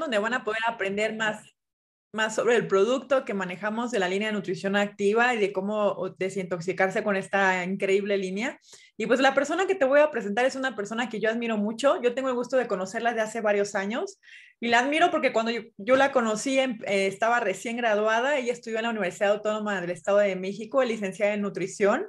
donde van a poder aprender más más sobre el producto que manejamos de la línea de nutrición activa y de cómo desintoxicarse con esta increíble línea. Y pues la persona que te voy a presentar es una persona que yo admiro mucho. Yo tengo el gusto de conocerla de hace varios años y la admiro porque cuando yo, la conocí eh, estaba recién graduada. Ella estudió en la Universidad Autónoma del Estado de México, licenciada en nutrición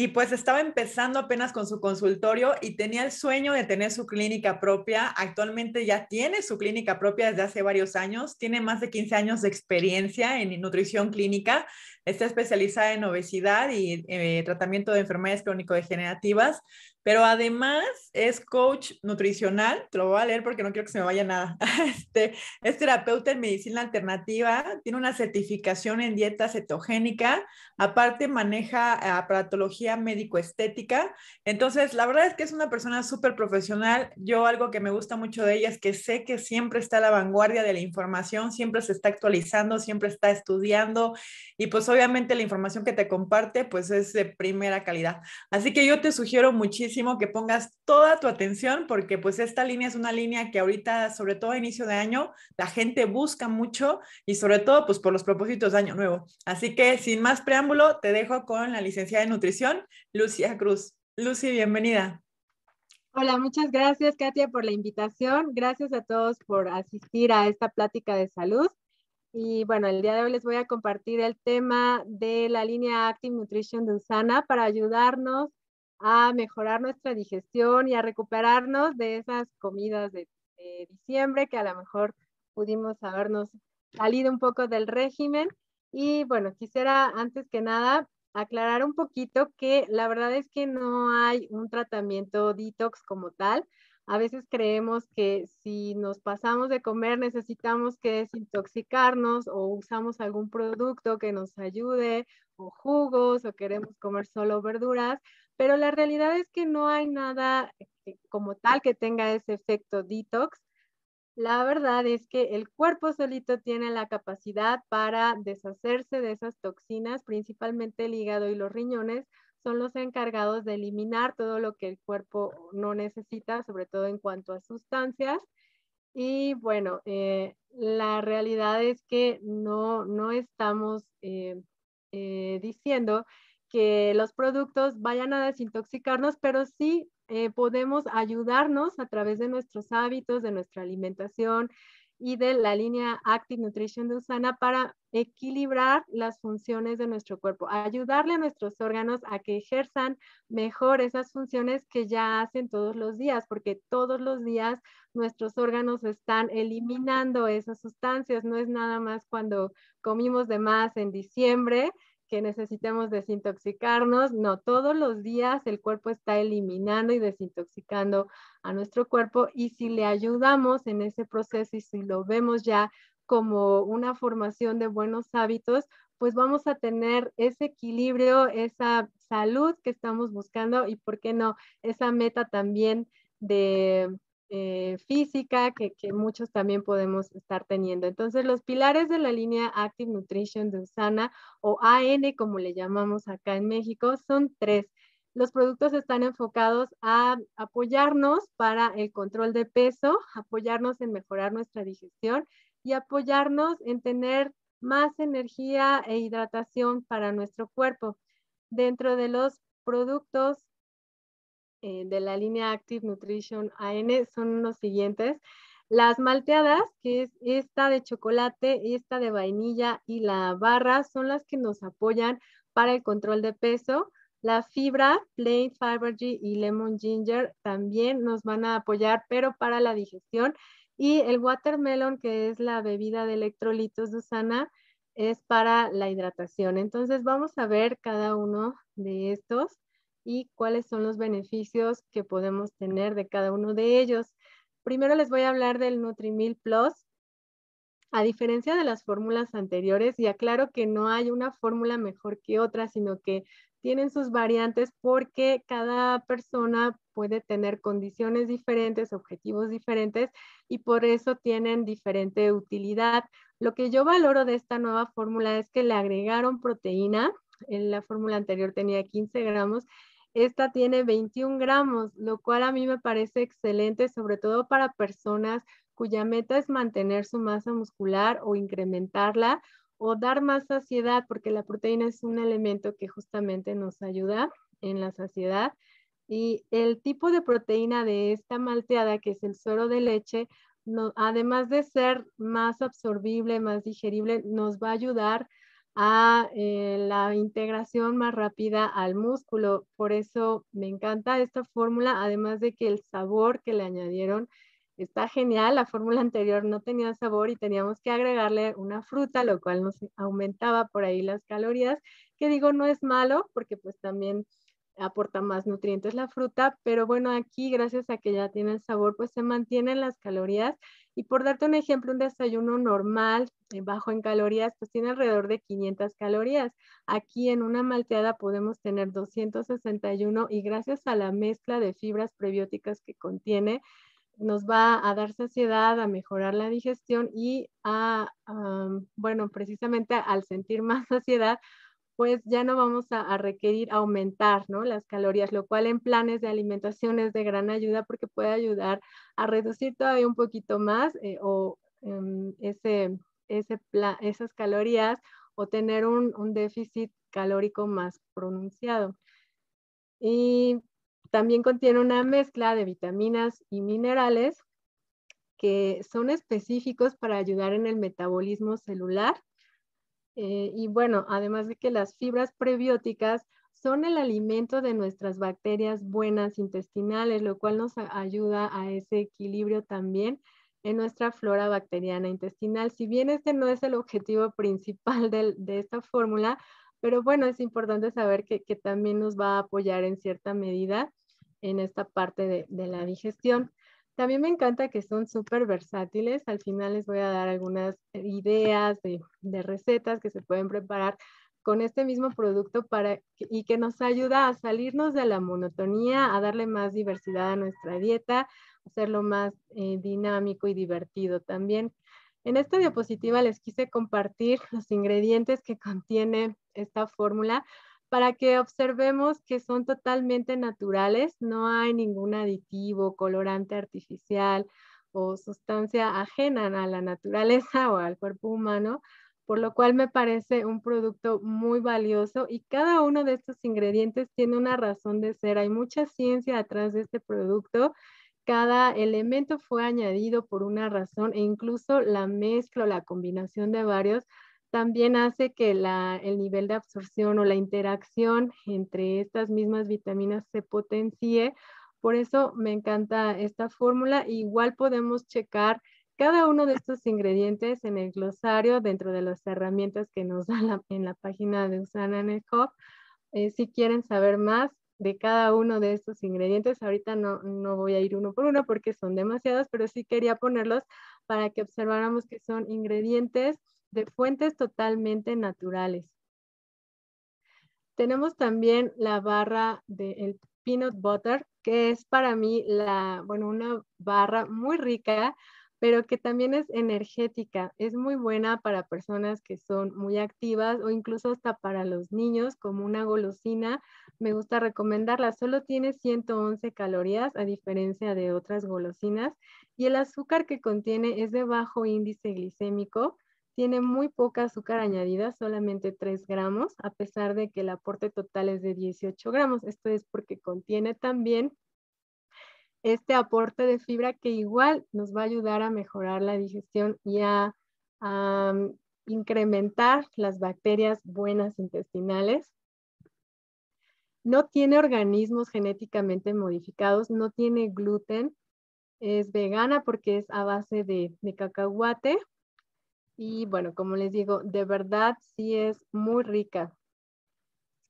y pues estaba empezando apenas con su consultorio y tenía el sueño de tener su clínica propia. Actualmente ya tiene su clínica propia desde hace varios años, tiene más de 15 años de experiencia en nutrición clínica, está especializada en obesidad y eh, tratamiento de enfermedades crónico-degenerativas pero además es coach nutricional, te lo voy a leer porque no quiero que se me vaya nada. Este, es terapeuta en medicina alternativa, tiene una certificación en dieta cetogénica, aparte maneja aparatología médico-estética. Entonces, la verdad es que es una persona súper profesional. Yo algo que me gusta mucho de ella es que sé que siempre está a la vanguardia de la información, siempre se está actualizando, siempre está estudiando y pues obviamente la información que te comparte pues es de primera calidad. Así que yo te sugiero muchísimo que pongas toda tu atención porque pues esta línea es una línea que ahorita, sobre todo a inicio de año, la gente busca mucho y sobre todo pues por los propósitos de año nuevo. Así que sin más preámbulo, te dejo con la licenciada de nutrición, Lucia Cruz. Lucy, bienvenida. Hola, muchas gracias Katia por la invitación. Gracias a todos por asistir a esta plática de salud. Y bueno, el día de hoy les voy a compartir el tema de la línea Active Nutrition de Usana para ayudarnos a mejorar nuestra digestión y a recuperarnos de esas comidas de, diciembre que a lo mejor pudimos habernos salido un poco del régimen. Y bueno, quisiera antes que nada aclarar un poquito que la verdad es que no hay un tratamiento detox como tal. A veces creemos que si nos pasamos de comer necesitamos que desintoxicarnos o usamos algún producto que nos ayude o jugos o queremos comer solo verduras, pero la realidad es que no hay nada como tal que tenga ese efecto detox. La verdad es que el cuerpo solito tiene la capacidad para deshacerse de esas toxinas, principalmente el hígado y los riñones son los encargados de eliminar todo lo que el cuerpo no necesita, sobre todo en cuanto a sustancias. Y bueno, eh, la realidad es que no, no estamos eh, eh, diciendo que los productos vayan a desintoxicarnos, pero sí eh, podemos ayudarnos a través de nuestros hábitos, de nuestra alimentación y de la línea Active Nutrition de Usana para equilibrar las funciones de nuestro cuerpo, ayudarle a nuestros órganos a que ejerzan mejor esas funciones que ya hacen todos los días, porque todos los días nuestros órganos están eliminando esas sustancias, no es nada más cuando comimos de más en diciembre que necesitemos desintoxicarnos. No, todos los días el cuerpo está eliminando y desintoxicando a nuestro cuerpo y si le ayudamos en ese proceso y si lo vemos ya como una formación de buenos hábitos, pues vamos a tener ese equilibrio, esa salud que estamos buscando y, ¿por qué no?, esa meta también de eh, física que, muchos también podemos estar teniendo. Entonces, los pilares de la línea Active Nutrition de Usana o AN, como le llamamos acá en México, son tres. Los productos están enfocados a apoyarnos para el control de peso, apoyarnos en mejorar nuestra digestión y apoyarnos en tener más energía e hidratación para nuestro cuerpo. Dentro de los productos eh, de la línea Active Nutrition AN son los siguientes. Las malteadas, que es esta de chocolate, esta de vainilla y la barra, son las que nos apoyan para el control de peso. La fibra, plain fiber G y lemon ginger también nos van a apoyar, pero para la digestión. Y el watermelon, que es la bebida de electrolitos de es para la hidratación. Entonces vamos a ver cada uno de estos y cuáles son los beneficios que podemos tener de cada uno de ellos. Primero les voy a hablar del Nutrimil Plus. A diferencia de las fórmulas anteriores, y aclaro que no hay una fórmula mejor que otra, sino que tienen sus variantes porque cada persona puede tener condiciones diferentes, objetivos diferentes y por eso tienen diferente utilidad. Lo que yo valoro de esta nueva fórmula es que le agregaron proteína. En la fórmula anterior tenía 15 gramos esta tiene 21 gramos, lo cual a mí me parece excelente, sobre todo para personas cuya meta es mantener su masa muscular o incrementarla o dar más saciedad, porque la proteína es un elemento que justamente nos ayuda en la saciedad. Y el tipo de proteína de esta malteada, que es el suero de leche, además de ser más absorbible, más digerible, nos va a ayudar eh, la integración más rápida al músculo. Por eso me encanta esta fórmula, además de que el sabor que le añadieron está genial. La fórmula anterior no tenía sabor y teníamos que agregarle una fruta, lo cual nos aumentaba por ahí las calorías, que digo no es malo porque pues también aporta más nutrientes la fruta, pero bueno, aquí gracias a que ya tiene el sabor, pues se mantienen las calorías. Y por darte un ejemplo, un desayuno normal, eh, bajo en calorías, pues tiene alrededor de 500 calorías. Aquí en una malteada podemos tener 261 y gracias a la mezcla de fibras prebióticas que contiene, nos va a dar saciedad, a mejorar la digestión y a, bueno, precisamente al sentir más saciedad, pues ya no vamos a, requerir aumentar ¿no? las calorías, lo cual en planes de alimentación es de gran ayuda porque puede ayudar a reducir todavía un poquito más eh, o em, ese, ese esas calorías o tener un, un, déficit calórico más pronunciado. Y también contiene una mezcla de vitaminas y minerales que son específicos para ayudar en el metabolismo celular eh, y bueno, además de que las fibras prebióticas son el alimento de nuestras bacterias buenas intestinales, lo cual nos ayuda a ese equilibrio también en nuestra flora bacteriana intestinal. Si bien este no es el objetivo principal de, esta fórmula, pero bueno, es importante saber que, también nos va a apoyar en cierta medida en esta parte de la digestión. También me encanta que son súper versátiles. Al final les voy a dar algunas ideas de, recetas que se pueden preparar con este mismo producto para y que nos ayuda a salirnos de la monotonía, a darle más diversidad a nuestra dieta, hacerlo más eh, dinámico y divertido también. En esta diapositiva les quise compartir los ingredientes que contiene esta fórmula para que observemos que son totalmente naturales, no hay ningún aditivo, colorante artificial o sustancia ajena a la naturaleza o al cuerpo humano, por lo cual me parece un producto muy valioso y cada uno de estos ingredientes tiene una razón de ser. Hay mucha ciencia atrás de este producto. Cada elemento fue añadido por una razón e incluso la mezcla o la combinación de varios también hace que el nivel de absorción o la interacción entre estas mismas vitaminas se potencie. Por eso me encanta esta fórmula. Igual podemos checar cada uno de estos ingredientes en el glosario dentro de las herramientas que nos dan en la página de Usana Hub. Eh, si quieren saber más de cada uno de estos ingredientes, ahorita no, no voy a ir uno por uno porque son demasiados, pero sí quería ponerlos para que observáramos que son ingredientes de fuentes totalmente naturales. Tenemos también la barra del peanut butter, que es para mí la, bueno, una barra muy rica, pero que también es energética. Es muy buena para personas que son muy activas o incluso hasta para los niños como una golosina. Me gusta recomendarla. Solo tiene 111 calorías a diferencia de otras golosinas y el azúcar que contiene es de bajo índice glicémico tiene muy poca azúcar añadida, solamente 3 gramos, a pesar de que el aporte total es de 18 gramos. Esto es porque contiene también este aporte de fibra que igual nos va a ayudar a mejorar la digestión y a, mm, incrementar las bacterias buenas intestinales. No tiene organismos genéticamente modificados, no tiene gluten, es vegana porque es a base de, de cacahuate y bueno, como les digo, de verdad sí es muy rica.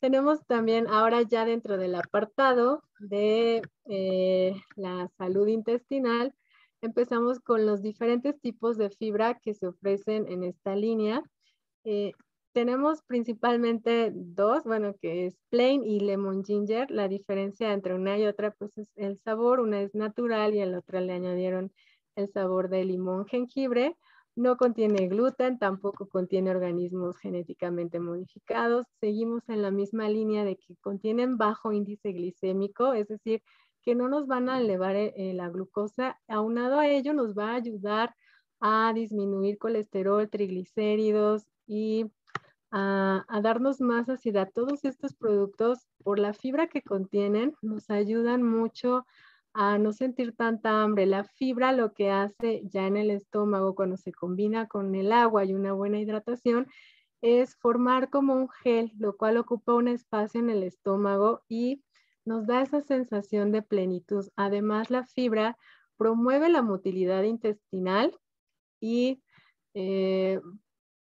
Tenemos también ahora ya dentro del apartado de eh, la salud intestinal, empezamos con los diferentes tipos de fibra que se ofrecen en esta línea. Eh, tenemos principalmente dos, bueno, que es plain y lemon ginger. La diferencia entre una y otra, pues es el sabor. Una es natural y a la otra le añadieron el sabor de limón jengibre. No contiene gluten, tampoco contiene organismos genéticamente modificados. Seguimos en la misma línea de que contienen bajo índice glicémico, es decir, que no nos van a elevar eh, eh, la glucosa. Aunado a ello, nos va a ayudar a disminuir colesterol, triglicéridos y a, a, darnos más saciedad. Todos estos productos, por la fibra que contienen, nos ayudan mucho a no sentir tanta hambre. La fibra lo que hace ya en el estómago cuando se combina con el agua y una buena hidratación es formar como un gel, lo cual ocupa un espacio en el estómago y nos da esa sensación de plenitud. Además, la fibra promueve la motilidad intestinal y, eh,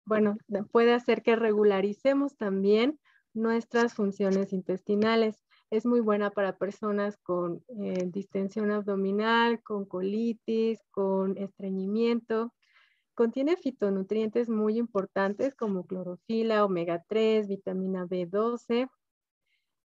bueno, puede hacer que regularicemos también nuestras funciones intestinales. Es muy buena para personas con eh, distensión abdominal, con colitis, con estreñimiento. Contiene fitonutrientes muy importantes como clorofila, omega 3, vitamina B12.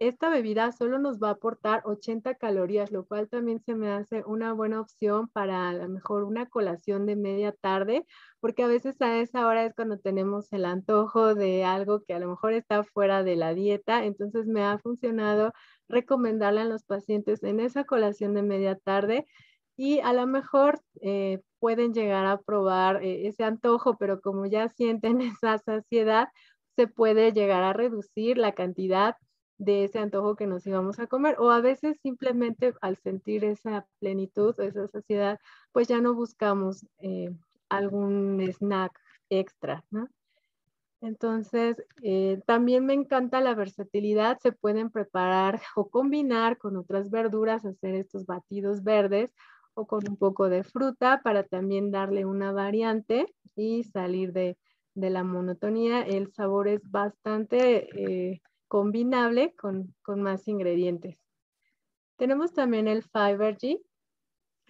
Esta bebida solo nos va a aportar 80 calorías, lo cual también se me hace una buena opción para a lo mejor una colación de media tarde, porque a veces a esa hora es cuando tenemos el antojo de algo que a lo mejor está fuera de la dieta. Entonces me ha funcionado recomendarle a los pacientes en esa colación de media tarde y a lo mejor eh, pueden llegar a probar eh, ese antojo, pero como ya sienten esa saciedad, se puede llegar a reducir la cantidad de ese antojo que nos íbamos a comer o a veces simplemente al sentir esa plenitud o esa saciedad, pues ya no buscamos eh, algún snack extra, ¿no? Entonces, también me encanta la versatilidad. Se pueden preparar o combinar con otras verduras, hacer estos batidos verdes o con un poco de fruta para también darle una variante y salir de, la monotonía. El sabor es bastante eh, combinable con, más ingredientes. Tenemos también el Fibergy.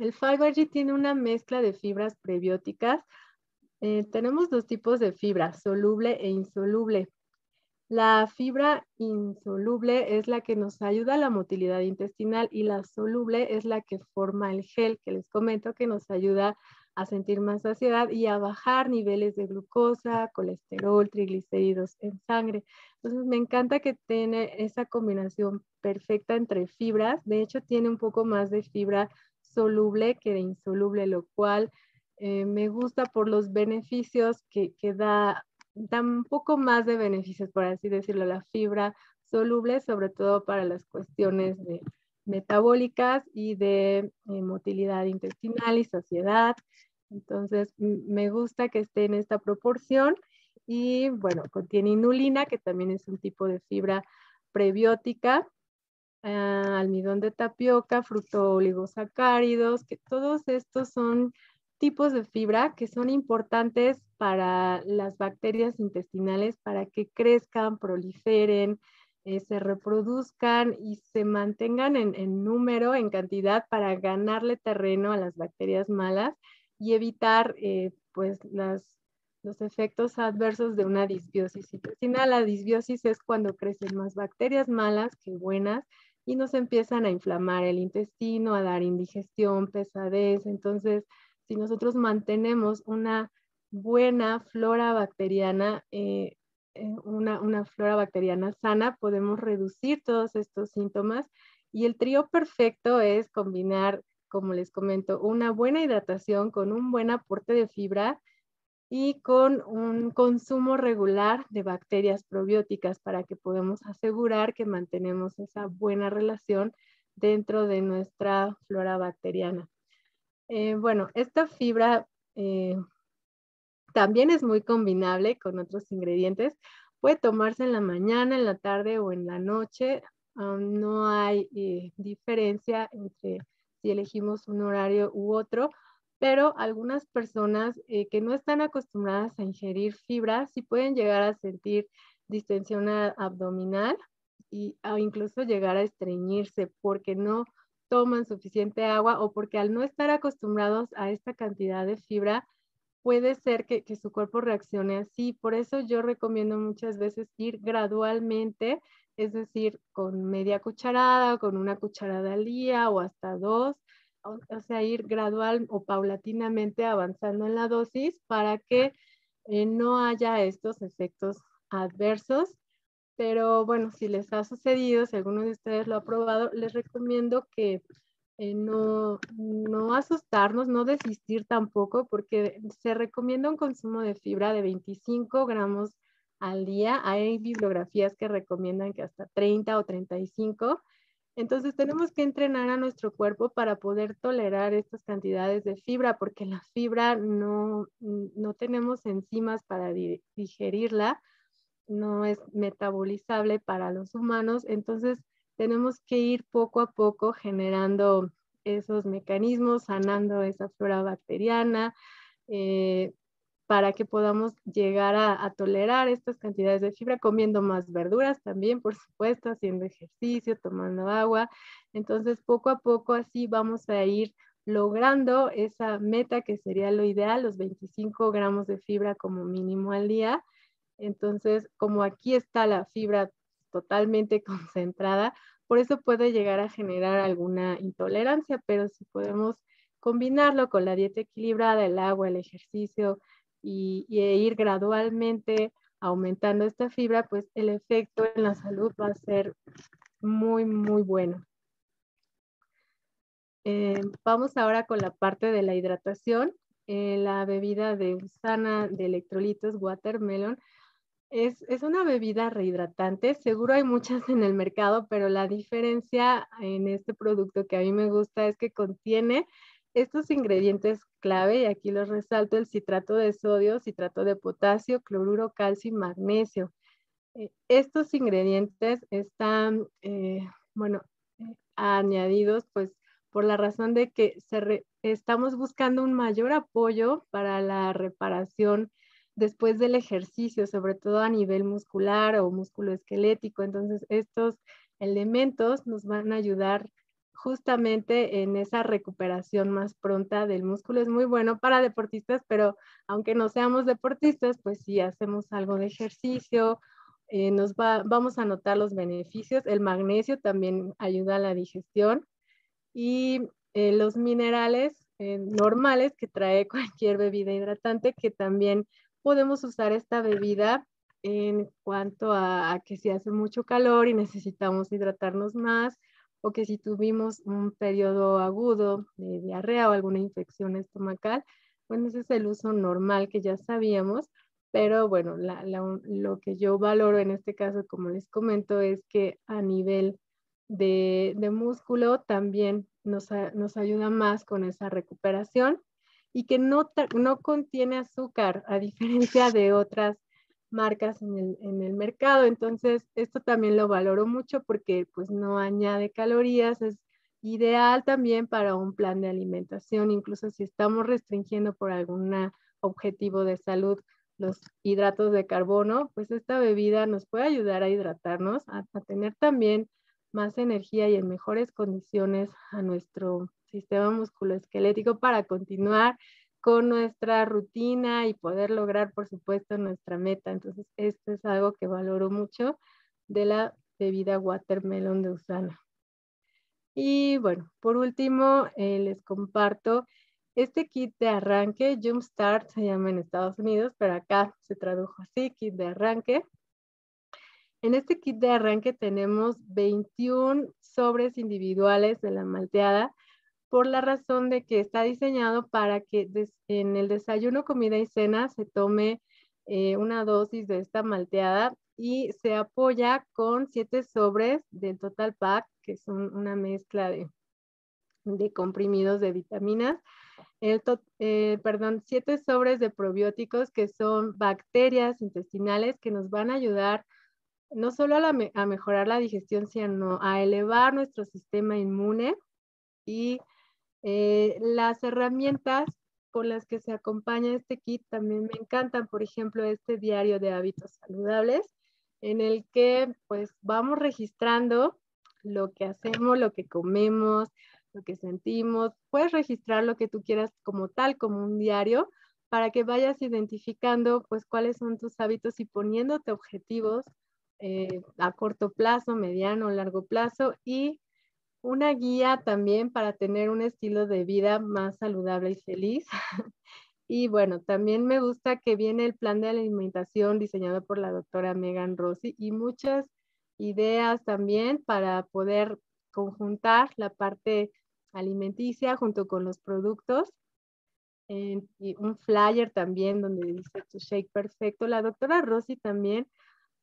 El Fibergy tiene una mezcla de fibras prebióticas. Eh, tenemos dos tipos de fibra, soluble e insoluble. La fibra insoluble es la que nos ayuda a la motilidad intestinal y la soluble es la que forma el gel que les comento que nos ayuda a sentir más saciedad y a bajar niveles de glucosa, colesterol, triglicéridos en sangre. Entonces me encanta que tiene esa combinación perfecta entre fibras. De hecho tiene un poco más de fibra soluble que de insoluble, lo cual eh, me gusta por los beneficios que, que da da poco más de beneficios, por así decirlo, la fibra soluble, sobre todo para las cuestiones de metabólicas y de eh, motilidad intestinal y saciedad. Entonces, me gusta que esté en esta proporción y bueno, contiene inulina, que también es un tipo de fibra prebiótica, ah, almidón de tapioca, fructooligosacáridos, que todos estos son tipos de fibra que son importantes para las bacterias intestinales para que crezcan, proliferen, eh, se reproduzcan y se mantengan en, número, en cantidad para ganarle terreno a las bacterias malas y evitar eh, pues los efectos adversos de una disbiosis intestinal. La disbiosis es cuando crecen más bacterias malas que buenas y nos empiezan a inflamar el intestino, a dar indigestión, pesadez. Entonces, si nosotros mantenemos una buena flora bacteriana, eh, eh, una, una flora bacteriana sana, podemos reducir todos estos síntomas. Y el trío perfecto es combinar, como les comento, una buena hidratación con un buen aporte de fibra y con un consumo regular de bacterias probióticas para que podamos asegurar que mantenemos esa buena relación dentro de nuestra flora bacteriana. Eh, bueno, esta fibra eh, también es muy combinable con otros ingredientes. Puede tomarse en la mañana, en la tarde o en la noche. no hay eh, diferencia entre si elegimos un horario u otro, pero algunas personas que no están acostumbradas a ingerir fibra sí pueden llegar a sentir distensión abdominal y, o incluso llegar a estreñirse porque no toman suficiente agua o porque al no estar acostumbrados a esta cantidad de fibra, puede ser que, su cuerpo reaccione así. Por eso yo recomiendo muchas veces ir gradualmente, es decir, con media cucharada, con una cucharada al día o hasta dos, o, sea, ir gradual o paulatinamente avanzando en la dosis para que eh, no haya estos efectos adversos pero bueno, si les ha sucedido, si alguno de ustedes lo ha probado, les recomiendo que eh, no, no asustarnos, no desistir tampoco, porque se recomienda un consumo de fibra de 25 gramos al día. Hay bibliografías que recomiendan que hasta 30 o 35. Entonces tenemos que entrenar a nuestro cuerpo para poder tolerar estas cantidades de fibra, porque la fibra no, no tenemos enzimas para digerirla, no es metabolizable para los humanos. Entonces tenemos que ir poco a poco generando esos mecanismos, sanando esa flora bacteriana, eh, para que podamos llegar a, tolerar estas cantidades de fibra, comiendo más verduras también, por supuesto, haciendo ejercicio, tomando agua. Entonces, poco a poco así vamos a ir logrando esa meta que sería lo ideal, los 25 gramos de fibra como mínimo al día. Entonces, como aquí está la fibra totalmente concentrada, por eso puede llegar a generar alguna intolerancia, pero si podemos combinarlo con la dieta equilibrada, el agua, el ejercicio y, ir gradualmente aumentando esta fibra, pues el efecto en la salud va a ser muy, muy bueno. Eh, vamos ahora con la parte de la hidratación. Eh, la bebida de Usana de electrolitos Watermelon es, una bebida rehidratante, seguro hay muchas en el mercado, pero la diferencia en este producto que a mí me gusta es que contiene estos ingredientes clave, y aquí los resalto, el citrato de sodio, citrato de potasio, cloruro, calcio y magnesio. Eh, estos ingredientes están, eh, bueno, eh, añadidos pues por la razón de que estamos buscando un mayor apoyo para la reparación después del ejercicio, sobre todo a nivel muscular o músculo esquelético. Entonces, estos elementos nos van a ayudar justamente en esa recuperación más pronta del músculo. Es muy bueno para deportistas, pero aunque no seamos deportistas, pues si hacemos algo de ejercicio, eh, nos va, vamos a notar los beneficios. El magnesio también ayuda a la digestión y eh, los minerales eh, normales que trae cualquier bebida hidratante que también podemos usar esta bebida en cuanto a, que si hace mucho calor y necesitamos hidratarnos más, o que si tuvimos un periodo agudo de diarrea o alguna infección estomacal, bueno, ese es el uso normal que ya sabíamos, pero bueno, lo que yo valoro en este caso, como les comento, es que a nivel de, músculo también nos, nos ayuda más con esa recuperación y que no, no contiene azúcar, a diferencia de otras marcas en el, en el, mercado. Entonces, esto también lo valoro mucho porque pues no añade calorías, es ideal también para un plan de alimentación, incluso si estamos restringiendo por algún objetivo de salud los hidratos de carbono, pues esta bebida nos puede ayudar a hidratarnos, a, a tener también más energía y en mejores condiciones a nuestro sistema musculoesquelético para continuar con nuestra rutina y poder lograr, por supuesto, nuestra meta. Entonces, esto es algo que valoro mucho de la bebida watermelon de Usana. Y bueno, por último, eh, les comparto este kit de arranque, Jumpstart se llama en Estados Unidos, pero acá se tradujo así, kit de arranque. En este kit de arranque tenemos 21 sobres individuales de la malteada por la razón de que está diseñado para que en el desayuno, comida y cena se tome eh, una dosis de esta malteada y se apoya con siete sobres del Total Pack, que son una mezcla de, comprimidos de vitaminas. El eh, perdón, siete sobres de probióticos que son bacterias intestinales que nos van a ayudar no solo a, a mejorar la digestión, sino a elevar nuestro sistema inmune y eh, las herramientas con las que se acompaña este kit también me encantan, por ejemplo, este diario de hábitos saludables, en el que pues vamos registrando lo que hacemos, lo que comemos, lo que sentimos. Puedes registrar lo que tú quieras como tal, como un diario, para que vayas identificando pues cuáles son tus hábitos y poniéndote objetivos eh, a corto plazo, mediano, largo plazo y una guía también para tener un estilo de vida más saludable y feliz. y bueno, también me gusta que viene el plan de alimentación diseñado por la doctora Megan Rossi y muchas ideas también para poder conjuntar la parte alimenticia junto con los productos. y un flyer también donde dice tu shake perfecto. La doctora Rossi también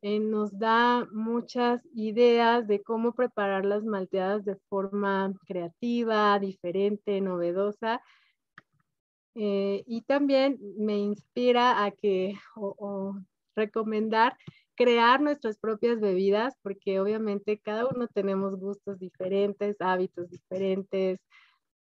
eh, nos da muchas ideas de cómo preparar las malteadas de forma creativa, diferente, novedosa. Eh, y también me inspira a que, o recomendar crear nuestras propias bebidas, porque obviamente cada uno tenemos gustos diferentes, hábitos diferentes,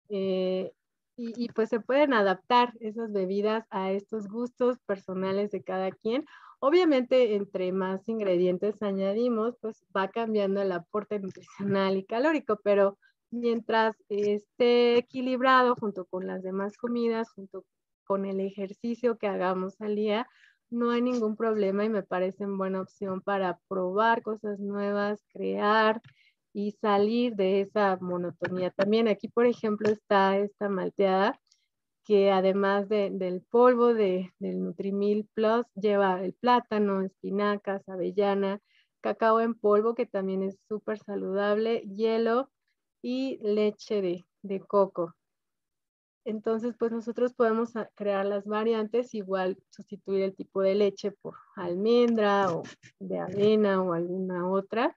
eh, y, pues se pueden adaptar esas bebidas a estos gustos personales de cada quien. Obviamente, entre más ingredientes añadimos, pues va cambiando el aporte nutricional y calórico, pero mientras esté equilibrado junto con las demás comidas, junto con el ejercicio que hagamos al día, no hay ningún problema y me parecen buena opción para probar cosas nuevas, crear y salir de esa monotonía. También aquí, por ejemplo, está esta malteada que además del polvo de, del Nutrimil Plus lleva el plátano, espinacas, avellana, cacao en polvo que también es súper saludable, hielo y leche de, de coco. Entonces, pues nosotros podemos crear las variantes, igual sustituir el tipo de leche por almendra o de avena o alguna otra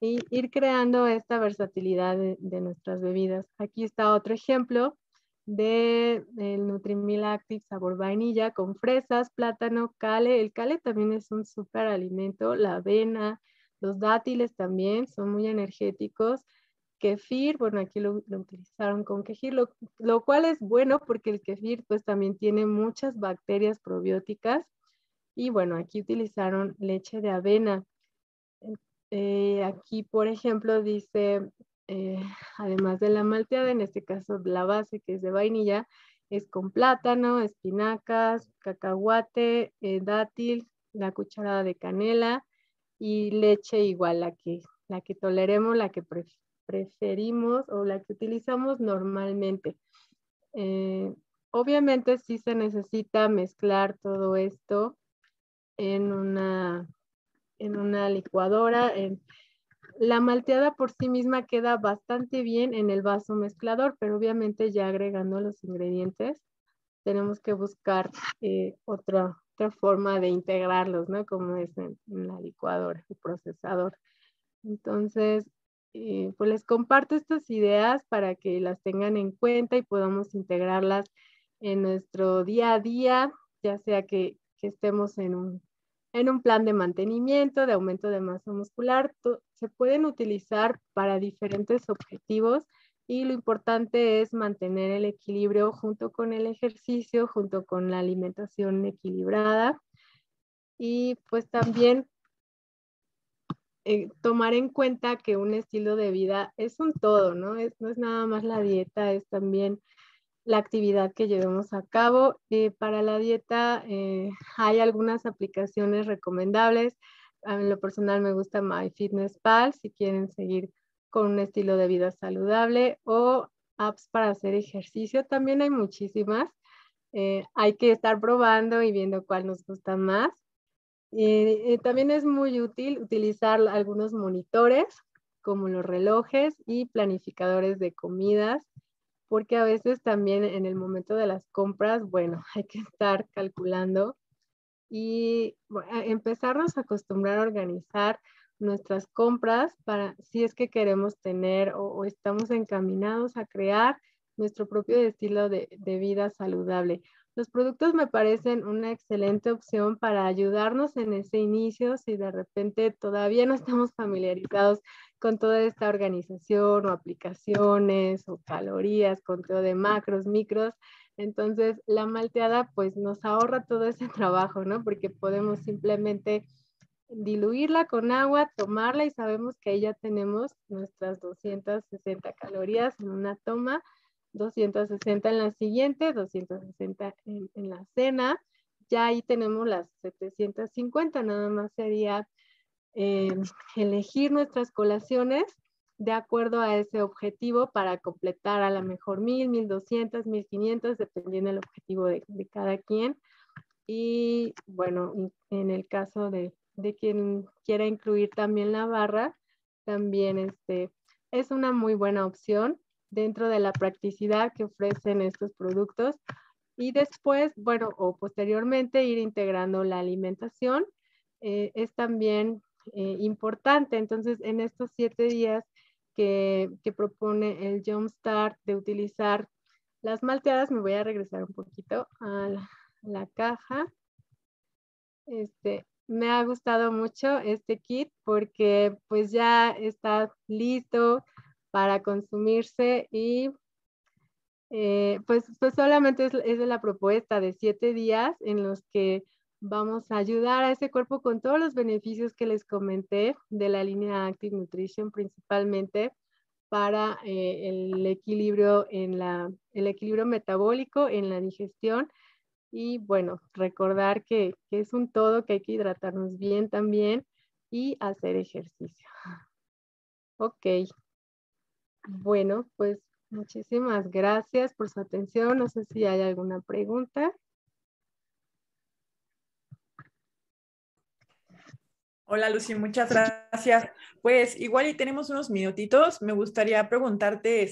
y ir creando esta versatilidad de, nuestras bebidas. Aquí está otro ejemplo de el Nutrimil Active sabor vainilla con fresas, plátano, cale. El cale también es un súper alimento, la avena, los dátiles también son muy energéticos kefir, bueno, aquí lo, utilizaron con kefir, lo, cual es bueno porque el kefir pues también tiene muchas bacterias probióticas y bueno, aquí utilizaron leche de avena. Eh, aquí, por ejemplo, dice, eh, además de la malteada, en este caso la base que es de vainilla, es con plátano, espinacas, cacahuate, eh, dátil, la cucharada de canela y leche igual, la que, la que toleremos, la que preferimos o la que utilizamos normalmente. Eh, obviamente sí se necesita mezclar todo esto en una, en una licuadora. En, la malteada por sí misma queda bastante bien en el vaso mezclador, pero obviamente ya agregando los ingredientes tenemos que buscar eh, otra, otra forma de integrarlos, ¿no? Como es en, la licuadora, el procesador. Entonces, eh, pues les comparto estas ideas para que las tengan en cuenta y podamos integrarlas en nuestro día a día, ya sea que, estemos en un, en un plan de mantenimiento, de aumento de masa muscular, se pueden utilizar para diferentes objetivos y lo importante es mantener el equilibrio junto con el ejercicio, junto con la alimentación equilibrada y pues también eh, tomar en cuenta que un estilo de vida es un todo, ¿no? Es, no es nada más la dieta, es también la actividad que llevemos a cabo. Eh, para la dieta eh, hay algunas aplicaciones recomendables. En lo personal me gusta MyFitnessPal si quieren seguir con un estilo de vida saludable o apps para hacer ejercicio. También hay muchísimas. hay que estar probando y viendo cuál nos gusta más. Eh, también es muy útil utilizar algunos monitores como los relojes y planificadores de comidas, porque a veces también en el momento de las compras, bueno, hay que estar calculando y empezarnos a acostumbrar a organizar nuestras compras para si es que queremos tener o, estamos encaminados a crear nuestro propio estilo de vida saludable. Los productos me parecen una excelente opción para ayudarnos en ese inicio si de repente todavía no estamos familiarizados con toda esta organización o aplicaciones o calorías, conteo de macros, micros. Entonces, la malteada pues nos ahorra todo ese trabajo, ¿no? Porque podemos simplemente diluirla con agua, tomarla y sabemos que ahí ya tenemos nuestras 260 calorías en una toma 260 en la siguiente, 260 en, en, la cena. Ya ahí tenemos las 750, nada más sería eh, elegir nuestras colaciones de acuerdo a ese objetivo para completar a lo mejor 1000, 1200, 1500, dependiendo del objetivo de, de cada quien. Y bueno, en el caso de, de, quien quiera incluir también la barra, también este, es una muy buena opción dentro de la practicidad que ofrecen estos productos y después, bueno, o posteriormente ir integrando la alimentación. Eh, es también eh, importante. Entonces, en estos siete días que, propone el Jumpstart de utilizar las malteadas, me voy a regresar un poquito a la, la caja. Este, me ha gustado mucho este kit porque pues ya está listo para consumirse y eh, pues, pues solamente es, es la propuesta de siete días en los que vamos a ayudar a ese cuerpo con todos los beneficios que les comenté de la línea Active Nutrition principalmente para eh, el equilibrio en la, el equilibrio metabólico en la digestión y bueno, recordar que, que es un todo, que hay que hidratarnos bien también y hacer ejercicio. Ok. Bueno, pues muchísimas gracias por su atención. No sé si hay alguna pregunta. Hola Lucy, muchas gracias. Pues igual y tenemos unos minutitos. Me gustaría preguntarte